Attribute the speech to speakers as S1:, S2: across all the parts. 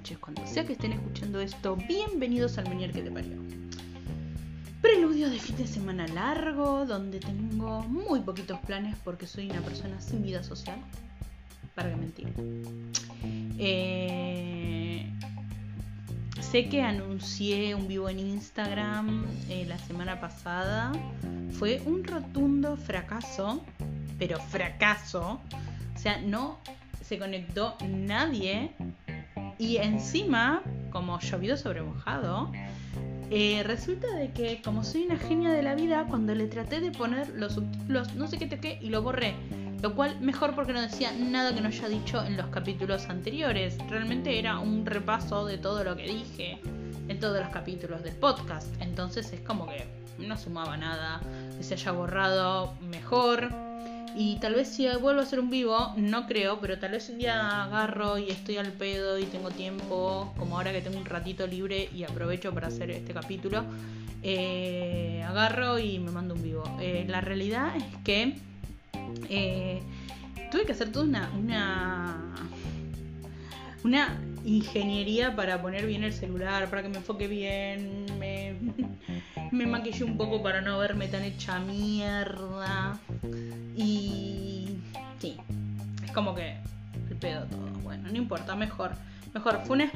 S1: noches, cuando sea que estén escuchando esto. Bienvenidos al Menier que te parió. Preludio de fin de semana largo, donde tengo muy poquitos planes porque soy una persona sin vida social. Para que mentir. Eh, sé que anuncié un vivo en Instagram eh, la semana pasada. Fue un rotundo fracaso, pero fracaso. O sea, no se conectó nadie. Y encima, como llovido sobre mojado, eh, resulta de que como soy una genia de la vida, cuando le traté de poner los subtítulos, no sé qué toqué y lo borré. Lo cual mejor porque no decía nada que no haya dicho en los capítulos anteriores. Realmente era un repaso de todo lo que dije en todos los capítulos del podcast. Entonces es como que no sumaba nada. Que se haya borrado mejor. Y tal vez si vuelvo a hacer un vivo, no creo, pero tal vez un día agarro y estoy al pedo y tengo tiempo, como ahora que tengo un ratito libre y aprovecho para hacer este capítulo, eh, agarro y me mando un vivo. Eh, la realidad es que eh, tuve que hacer toda una, una, una ingeniería para poner bien el celular, para que me enfoque bien, me, maquillé un poco para no verme tan hecha mierda. Y sí, es como que el pedo todo. Bueno, no importa, mejor. Mejor, fue una,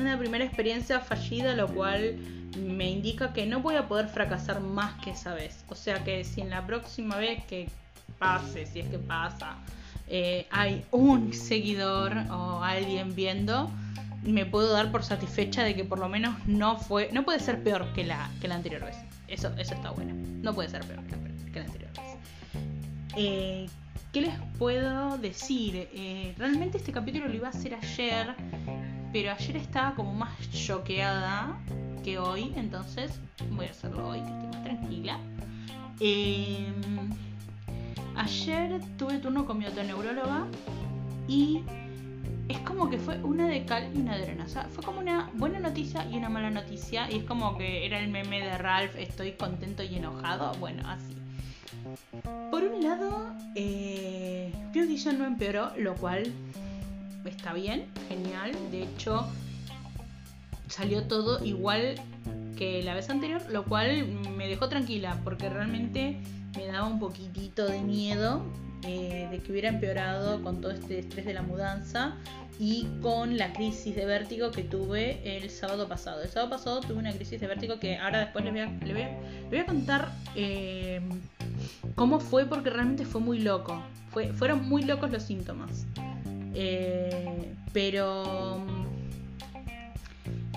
S1: una primera experiencia fallida, lo cual me indica que no voy a poder fracasar más que esa vez. O sea que si en la próxima vez que pase, si es que pasa, eh, hay un seguidor o alguien viendo, me puedo dar por satisfecha de que por lo menos no fue, no puede ser peor que la, que la anterior vez. Eso, eso está bueno. No puede ser peor que la, anterior vez. Eh, ¿Qué les puedo decir? Eh, realmente este capítulo lo iba a hacer ayer, pero ayer estaba como más choqueada que hoy, entonces voy a hacerlo hoy, que estoy más tranquila. Em, ayer tuve turno con mi otoneuróloga y es como que fue una de cal y una de arena. O sea, fue como una buena noticia y una mala noticia. Y es como que era el meme de Ralph, estoy contento y enojado. Bueno, así. Por un lado, eh, audition no empeoró, lo cual está bien, genial. De hecho, salió todo igual que la vez anterior, lo cual me dejó tranquila, porque realmente me daba un poquitito de miedo eh, de que hubiera empeorado con todo este estrés de la mudanza y con la crisis de vértigo que tuve el sábado pasado. El sábado pasado tuve una crisis de vértigo que ahora después les voy a, contar eh, cómo fue porque realmente fue muy loco. Fue, fueron muy locos los síntomas. Eh, pero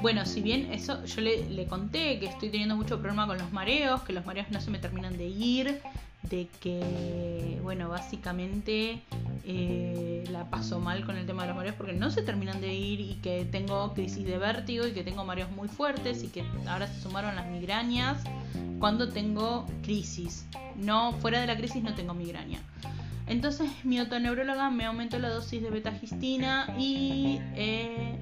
S1: bueno, si bien eso yo le, le, conté que estoy teniendo mucho problema con los mareos, que los mareos no se me terminan de ir, de que, bueno, básicamente eh, la paso mal con el tema de los mareos porque no se terminan de ir y que tengo crisis de vértigo y que tengo mareos muy fuertes y que ahora se sumaron las migrañas cuando tengo crisis. No, fuera de la crisis no tengo migraña. Entonces mi otoneuróloga me aumentó la dosis de betagistina y eh,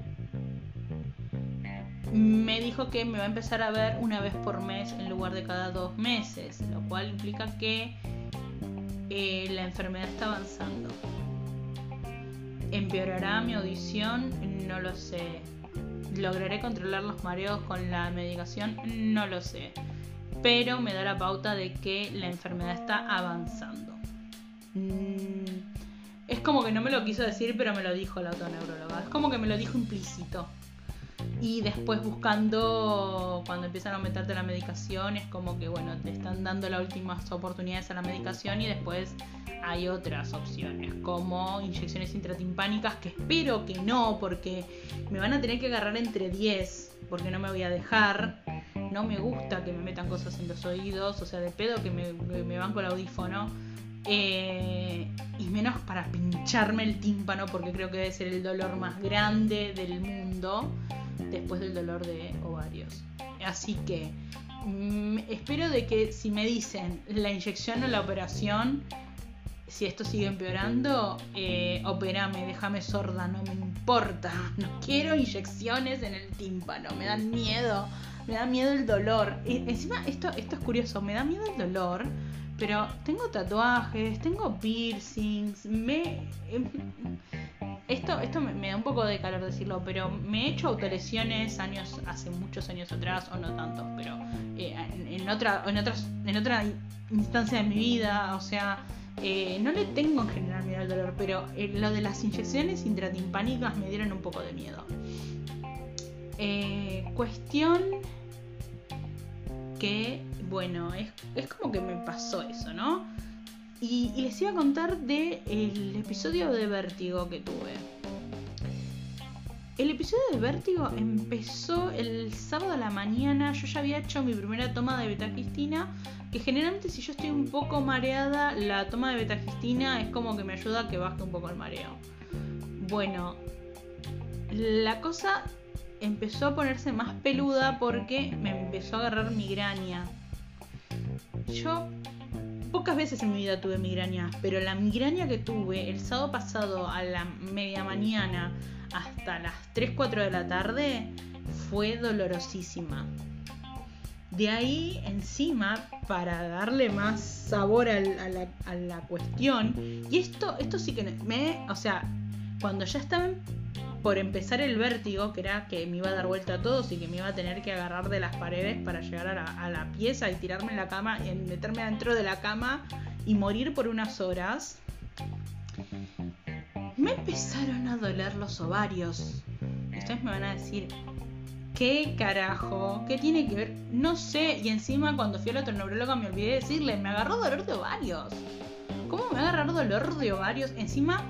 S1: me dijo que me va a empezar a ver una vez por mes en lugar de cada dos meses, lo cual implica que eh, la enfermedad está avanzando. ¿Empeorará mi audición? No lo sé. ¿Lograré controlar los mareos con la medicación? No lo sé. Pero me da la pauta de que la enfermedad está avanzando. Mm, es como que no me lo quiso decir, pero me lo dijo la autoneuróloga. Es como que me lo dijo implícito y después buscando cuando empiezan a aumentarte la medicación es como que bueno te están dando las últimas oportunidades a la medicación y después hay otras opciones como inyecciones intratimpánicas que espero que no porque me van a tener que agarrar entre 10 porque no me voy a dejar. No me gusta que me metan cosas en los oídos o sea de pedo que me, me van con el audífono. Eh, y menos para pincharme el tímpano porque creo que debe ser el dolor más grande del mundo después del dolor de ovarios. Así que mm, espero de que si me dicen la inyección o la operación, si esto sigue empeorando, eh, operame, déjame sorda, no me importa. No quiero inyecciones en el tímpano, me dan miedo, me da miedo el dolor. Encima, esto, esto es curioso, me da miedo el dolor, pero tengo tatuajes, tengo piercings, me... Em, esto, esto me, da un poco de calor decirlo, pero me he hecho autolesiones años, hace muchos años atrás, o no tantos, pero eh, en, otra, en, otras, en otra instancia de mi vida, o sea, eh, no le tengo en general miedo al dolor, pero eh, lo de las inyecciones intratimpánicas me dieron un poco de miedo. cuestión que, bueno, es, es como que me pasó eso, ¿no? Y, les iba a contar del el episodio de vértigo que tuve. El episodio de vértigo empezó el sábado a la mañana. Yo ya había hecho mi primera toma de betagistina. Que generalmente, si yo estoy un poco mareada, la toma de betagistina es como que me ayuda a que baje un poco el mareo. Bueno, la cosa empezó a ponerse más peluda porque me empezó a agarrar migraña. Yo Pocas veces en mi vida tuve migraña, pero la migraña que tuve el sábado pasado a la media mañana hasta las 3, 4 de la tarde fue dolorosísima. De ahí encima, para darle más sabor a, la, cuestión, y esto, esto sí que me, o sea, cuando ya estaba por empezar el vértigo, que era que me iba a dar vuelta a todos y que me iba a tener que agarrar de las paredes para llegar a la, pieza y tirarme en la cama, y meterme dentro de la cama y morir por unas horas, me empezaron a doler los ovarios. Ustedes me van a decir, ¿qué carajo? ¿Qué tiene que ver? No sé. Y encima cuando fui a la otro me olvidé de decirle, me agarró dolor de ovarios. ¿Cómo me va a agarrar dolor de ovarios? Encima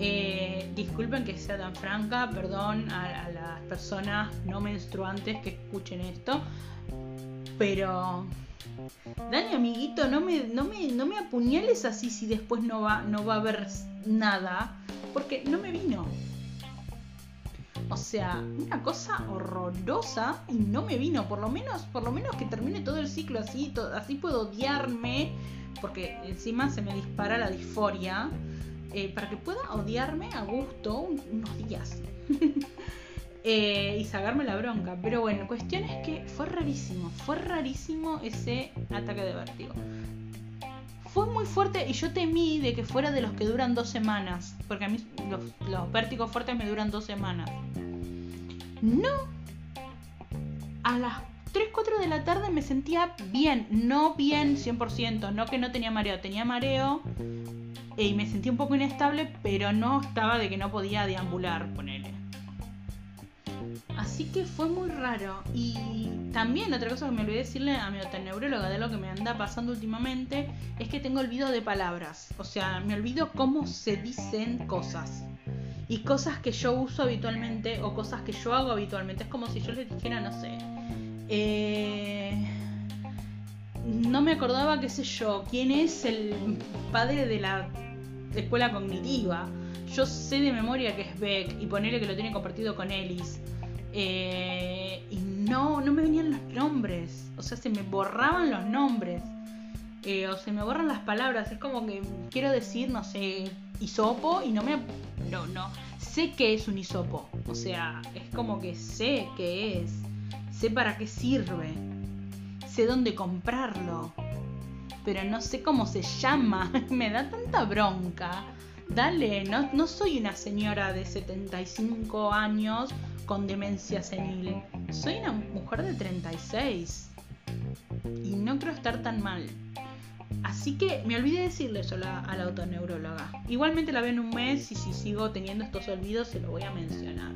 S1: eh, disculpen que sea tan franca, perdón a, las personas no menstruantes que escuchen esto, pero Dani, amiguito, no me, no me, no me apuñales así si después no va, no va a haber nada, porque no me vino. O sea, una cosa horrorosa y no me vino. Por lo menos, por lo menos que termine todo el ciclo así, así puedo odiarme, porque encima se me dispara la disforia. Eh, para que pueda odiarme a gusto unos días. Eh, y sacarme la bronca. Pero bueno, cuestión es que fue rarísimo, fue rarísimo ese ataque de vértigo. Fue muy fuerte y yo temí de que fuera de los que duran dos semanas, porque a mí los, los vértigos fuertes me duran dos semanas. No. A las 3, 4 de la tarde me sentía bien, no bien 100%, no que no tenía mareo, tenía mareo, y me sentí un poco inestable, pero no estaba de que no podía deambular, ponele. Así que fue muy raro. Y también otra cosa que me olvidé decirle a mi neuróloga de lo que me anda pasando últimamente es que tengo olvido de palabras. O sea, me olvido cómo se dicen cosas. Y cosas que yo uso habitualmente o cosas que yo hago habitualmente. Es como si yo les dijera, no sé. Eh, no me acordaba, qué sé yo, quién es el padre de la escuela cognitiva. Yo sé de memoria que es Beck y ponerle que lo tiene compartido con Ellis. Eh, y no, no me venían los nombres. O sea, se me borraban los nombres. Eh, o se me borran las palabras. Es como que quiero decir, no sé, hisopo y no me. No, no. Sé que es un hisopo. O sea, es como que sé que es. Sé para qué sirve. Sé dónde comprarlo pero no sé cómo se llama. Me da tanta bronca. Dale, no, no soy una señora de 75 años con demencia senil. Soy una mujer de 36. Y no creo estar tan mal. Así que me olvidé decirle eso a la, a la autoneuróloga. Igualmente la veo en un mes y si sigo teniendo estos olvidos se lo voy a mencionar.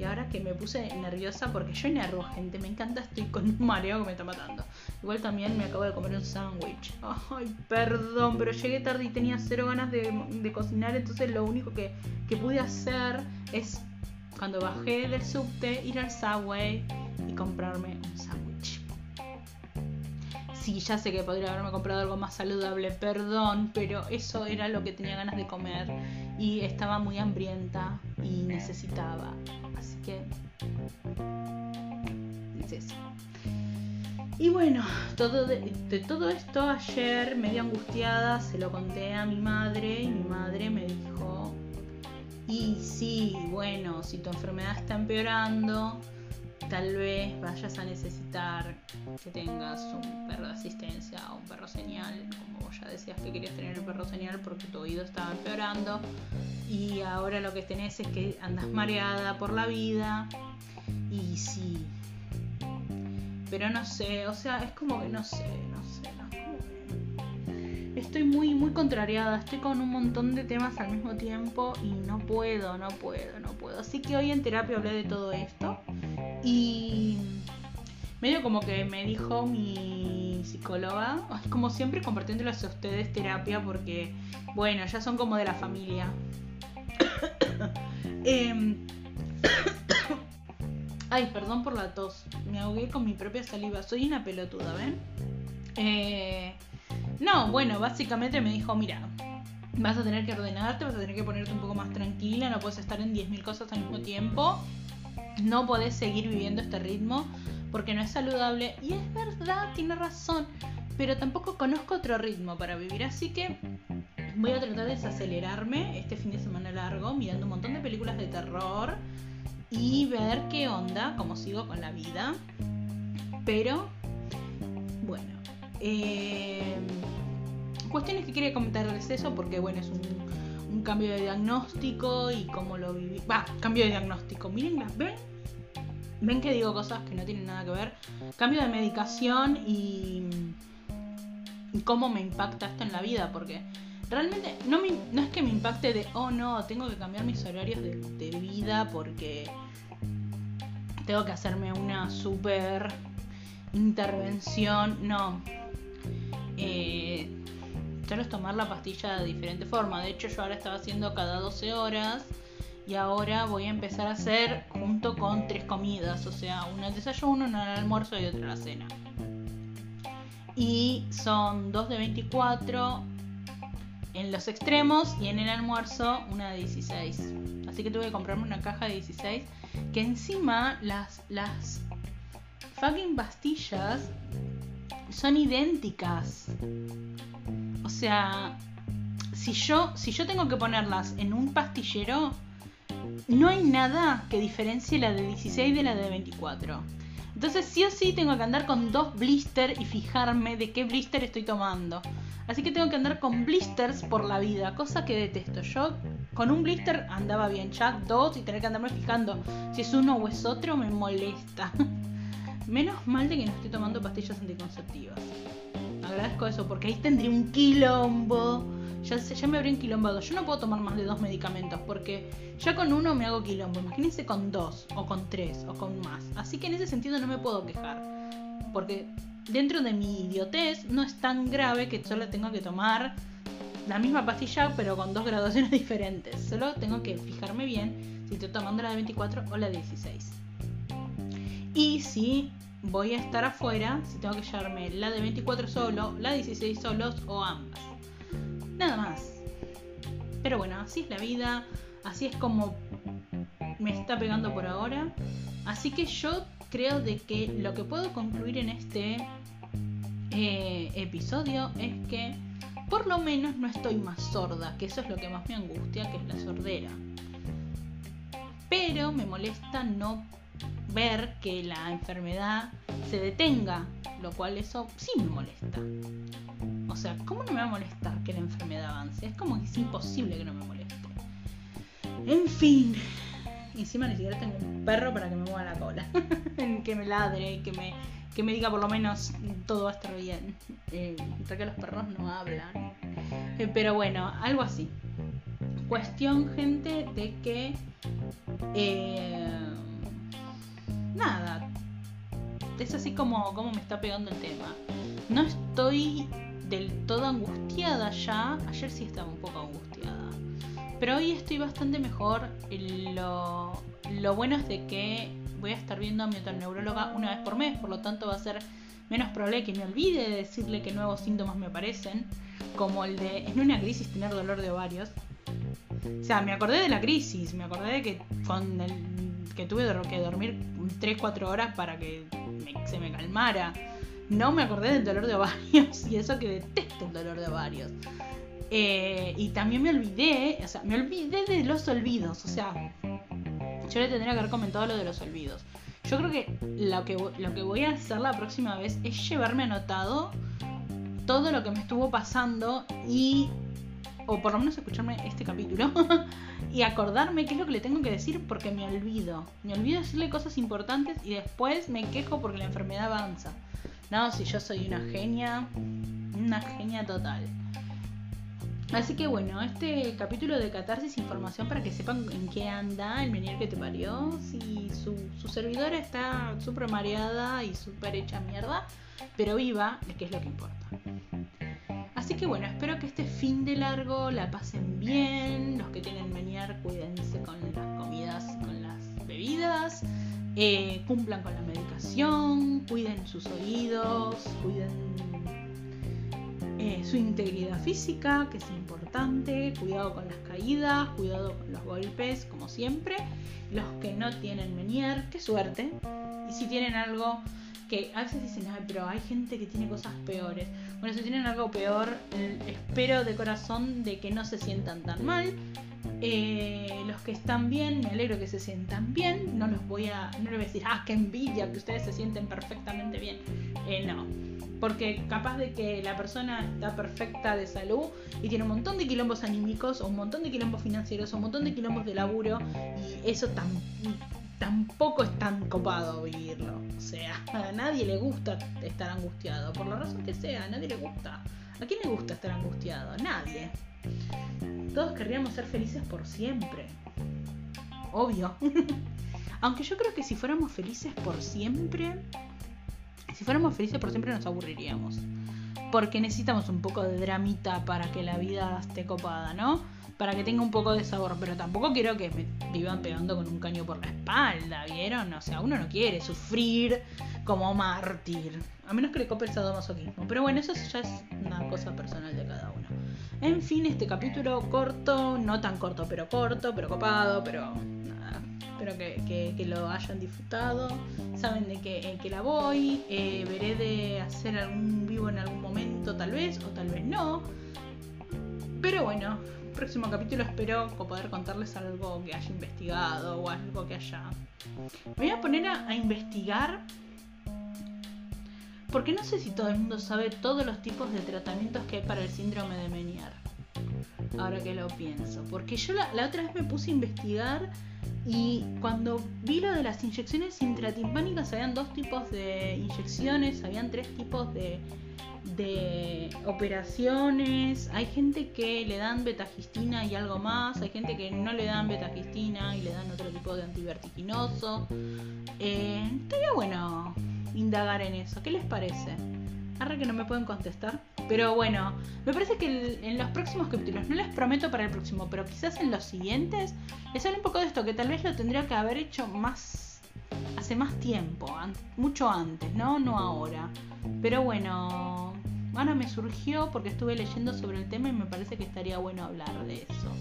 S1: Y ahora que me puse nerviosa porque yo enervo gente, me encanta, estoy con un mareo que me está matando. Igual también me acabo de comer un sándwich. Ay, perdón, pero llegué tarde y tenía cero ganas de, cocinar, entonces lo único que, pude hacer es, cuando bajé del subte, ir al Subway y comprarme un sándwich. Sí, ya sé que podría haberme comprado algo más saludable, perdón, pero eso era lo que tenía ganas de comer y estaba muy hambrienta y necesitaba Así que es eso. Y bueno, todo de, todo esto ayer, medio angustiada, se lo conté a mi madre y mi madre me dijo, y sí, bueno, si tu enfermedad está empeorando, tal vez vayas a necesitar que tengas un perro de asistencia o un perro señal, como vos ya decías que querías tener el perro señal porque tu oído estaba empeorando y ahora lo que tenés es que andas mareada por la vida y sí. Pero no sé, o sea, es como que no sé, no sé, no. Estoy muy, muy contrariada, estoy con un montón de temas al mismo tiempo y no puedo, no puedo, no puedo. Así que hoy en terapia hablé de todo esto y medio como que me dijo mi psicóloga, como siempre compartiéndoles a ustedes terapia porque, bueno, ya son como de la familia. Em, ay, perdón por la tos, me ahogué con mi propia saliva, soy una pelotuda, ¿ven? Eh, no, bueno, básicamente me dijo, mira, vas a tener que ordenarte, vas a tener que ponerte un poco más tranquila, no puedes estar en 10.000 cosas al mismo tiempo no podés seguir viviendo este ritmo porque no es saludable. Y es verdad, tiene razón, pero tampoco conozco otro ritmo para vivir, así que voy a tratar de desacelerarme este fin de semana largo mirando un montón de películas de terror y ver qué onda, cómo sigo con la vida. Pero, bueno, eh, cuestiones que quería comentarles eso porque, bueno, es un un cambio de diagnóstico y cómo lo viví. Va, cambio de diagnóstico. Miren, ¿ven? Ven que digo cosas que no tienen nada que ver. Cambio de medicación y, cómo me impacta esto en la vida, porque realmente no, me, no es que me impacte de, oh no, tengo que cambiar mis horarios de, de vida porque tengo que hacerme una super intervención. No. Eh, es tomar la pastilla de diferente forma. De hecho, yo ahora estaba haciendo cada 12 horas y ahora voy a empezar a hacer junto con tres comidas, o sea, una al desayuno, una al almuerzo y otra a la cena. Y son dos de 24 en los extremos y en el almuerzo una de 16. Así que tuve que comprarme una caja de 16 que encima las las fucking pastillas son idénticas. O sea, si yo, si yo tengo que ponerlas en un pastillero, no hay nada que diferencie la de 16 de la de 24. Entonces sí o sí tengo que andar con dos blisters y fijarme de qué blister estoy tomando. Así que tengo que andar con blisters por la vida, cosa que detesto. Yo con un blister andaba bien, ya dos y tener que andarme fijando si es uno o es otro me molesta. Menos mal de que no estoy tomando pastillas anticonceptivas agradezco eso, porque ahí tendría un quilombo. Ya, ya me habría enquilombado. Yo no puedo tomar más de dos medicamentos, porque ya con uno me hago quilombo. Imagínense con dos, o con tres, o con más. Así que en ese sentido no me puedo quejar. Porque dentro de mi idiotez no es tan grave que solo tengo que tomar la misma pastilla, pero con dos graduaciones diferentes. Solo tengo que fijarme bien si estoy tomando la de 24 o la de 16. Y si voy a estar afuera si tengo que llevarme la de 24 solo, la de 16 solos o ambas. Nada más. Pero bueno, así es la vida, así es como me está pegando por ahora. Así que yo creo de que lo que puedo concluir en este eh, episodio es que por lo menos no estoy más sorda, que eso es lo que más me angustia, que es la sordera. Pero me molesta no ver que la enfermedad se detenga, lo cual eso sí me molesta. O sea, ¿cómo no me va a molestar que la enfermedad avance? Es como que es imposible que no me moleste. En fin. Encima ni siquiera tengo un perro para que me mueva la cola. que me ladre, que me, que me diga por lo menos todo va a estar bien. Eh, que los perros no hablan. Eh, pero bueno, algo así. Cuestión, gente, de que... Eh, nada, es así como, como me está pegando el tema. No estoy del todo angustiada ya, ayer sí estaba un poco angustiada, pero hoy estoy bastante mejor. Lo, lo bueno es de que voy a estar viendo a mi neuróloga una vez por mes, por lo tanto va a ser menos probable que me olvide de decirle que nuevos síntomas me aparecen, como el de en una crisis tener dolor de ovarios. O sea, me acordé de la crisis, me acordé de que con el que tuve que dormir 3-4 horas para que se me calmara. No me acordé del dolor de ovarios y eso que detesto el dolor de ovarios. Eh, y también me olvidé, o sea, me olvidé de los olvidos. O sea, yo le tendría que haber comentado lo de los olvidos. Yo creo que lo, que lo que voy a hacer la próxima vez es llevarme anotado todo lo que me estuvo pasando y o por lo menos escucharme este capítulo y acordarme qué es lo que le tengo que decir porque me olvido. Me olvido decirle cosas importantes y después me quejo porque la enfermedad avanza. No, si yo soy una genia, una genia total. Así que bueno, este capítulo de catarsis, información para que sepan en qué anda el menier que te parió. Si su, su servidora está súper mareada y súper hecha mierda, pero viva, que es lo que importa. Así que bueno, espero que este fin de largo la pasen bien. Los que tienen menier, cuídense con las comidas, con las bebidas. Eh, cumplan con la medicación, cuiden sus oídos, cuiden eh, su integridad física, que es importante, cuidado con las caídas, cuidado con los golpes, como siempre. Los que no tienen menier, qué suerte. Y si tienen algo que a veces dicen, Ay, pero hay gente que tiene cosas peores. Bueno, si tienen algo peor, espero de corazón de que no se sientan tan mal. Eh, los que están bien, me alegro que se sientan bien. No los voy a, no les voy a decir, ah, qué envidia que ustedes se sienten perfectamente bien. Eh, no, porque capaz de que la persona está perfecta de salud y tiene un montón de quilombos anímicos, o un montón de quilombos financieros, o un montón de quilombos de laburo, y eso tampoco es tan copado vivirlo. O sea, a nadie le gusta estar angustiado, por la razón que sea, a nadie le gusta. ¿A quién le gusta estar angustiado? Nadie. Todos querríamos ser felices por siempre. Obvio. Aunque yo creo que si fuéramos felices por siempre, si fuéramos felices por siempre nos aburriríamos. Porque necesitamos un poco de dramita para que la vida esté copada, ¿no? para que tenga un poco de sabor, pero tampoco quiero que me vivan pegando con un caño por la espalda, ¿vieron? O sea, uno no quiere sufrir como mártir, a menos que le cope el sadomasoquismo. Pero bueno, eso ya es una cosa personal de cada uno. En fin, este capítulo corto, no tan corto, pero corto, pero copado, pero. Espero que, lo hayan disfrutado. Saben de que, que la voy. Eh, veré de hacer algún vivo en algún momento, tal vez, o tal vez no. Pero bueno, próximo capítulo espero poder contarles algo que haya investigado o algo que haya... Me voy a poner a, investigar porque no sé si todo el mundo sabe todos los tipos de tratamientos que hay para el síndrome de Menier. Ahora que lo pienso. Porque yo la, la, otra vez me puse a investigar y cuando vi lo de las inyecciones intratimpánicas, habían dos tipos de inyecciones, habían tres tipos de, de operaciones, hay gente que le dan betagistina y algo más, hay gente que no le dan betagistina y le dan otro tipo de antivertiginoso. Eh, estaría bueno indagar en eso, ¿qué les parece? Ahora que no me pueden contestar. Pero bueno, me parece que en los próximos capítulos, no les prometo para el próximo, pero quizás en los siguientes, les sale un poco de esto, que tal vez lo tendría que haber hecho más hace más tiempo, mucho antes, ¿no? No ahora. Pero bueno, Ahora me surgió porque estuve leyendo sobre el tema y me parece que estaría bueno hablar de eso.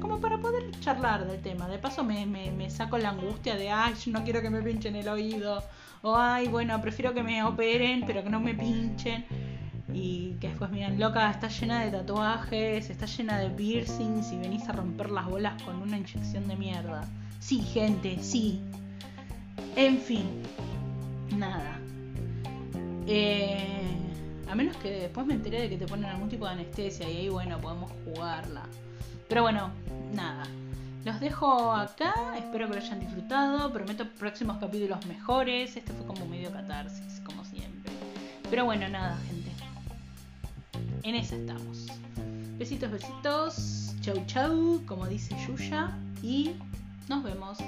S1: Como para poder charlar del tema. De paso me, me, saco la angustia de, ay, yo no quiero que me pinchen el oído. O, ay, bueno, prefiero que me operen, pero que no me pinchen. Y que después me digan, loca, está llena de tatuajes, está llena de piercings y venís a romper las bolas con una inyección de mierda. Sí, gente, sí. En fin, nada. Eh, a menos que después me enteré de que te ponen algún tipo de anestesia y ahí, bueno, podemos jugarla. Pero bueno, nada. Los dejo acá, espero que lo hayan disfrutado. Prometo próximos capítulos mejores. Este fue como medio catarsis, como siempre. Pero bueno, nada, gente. En esa estamos. Besitos, besitos. Chau, chau, como dice Yuya. Y nos vemos.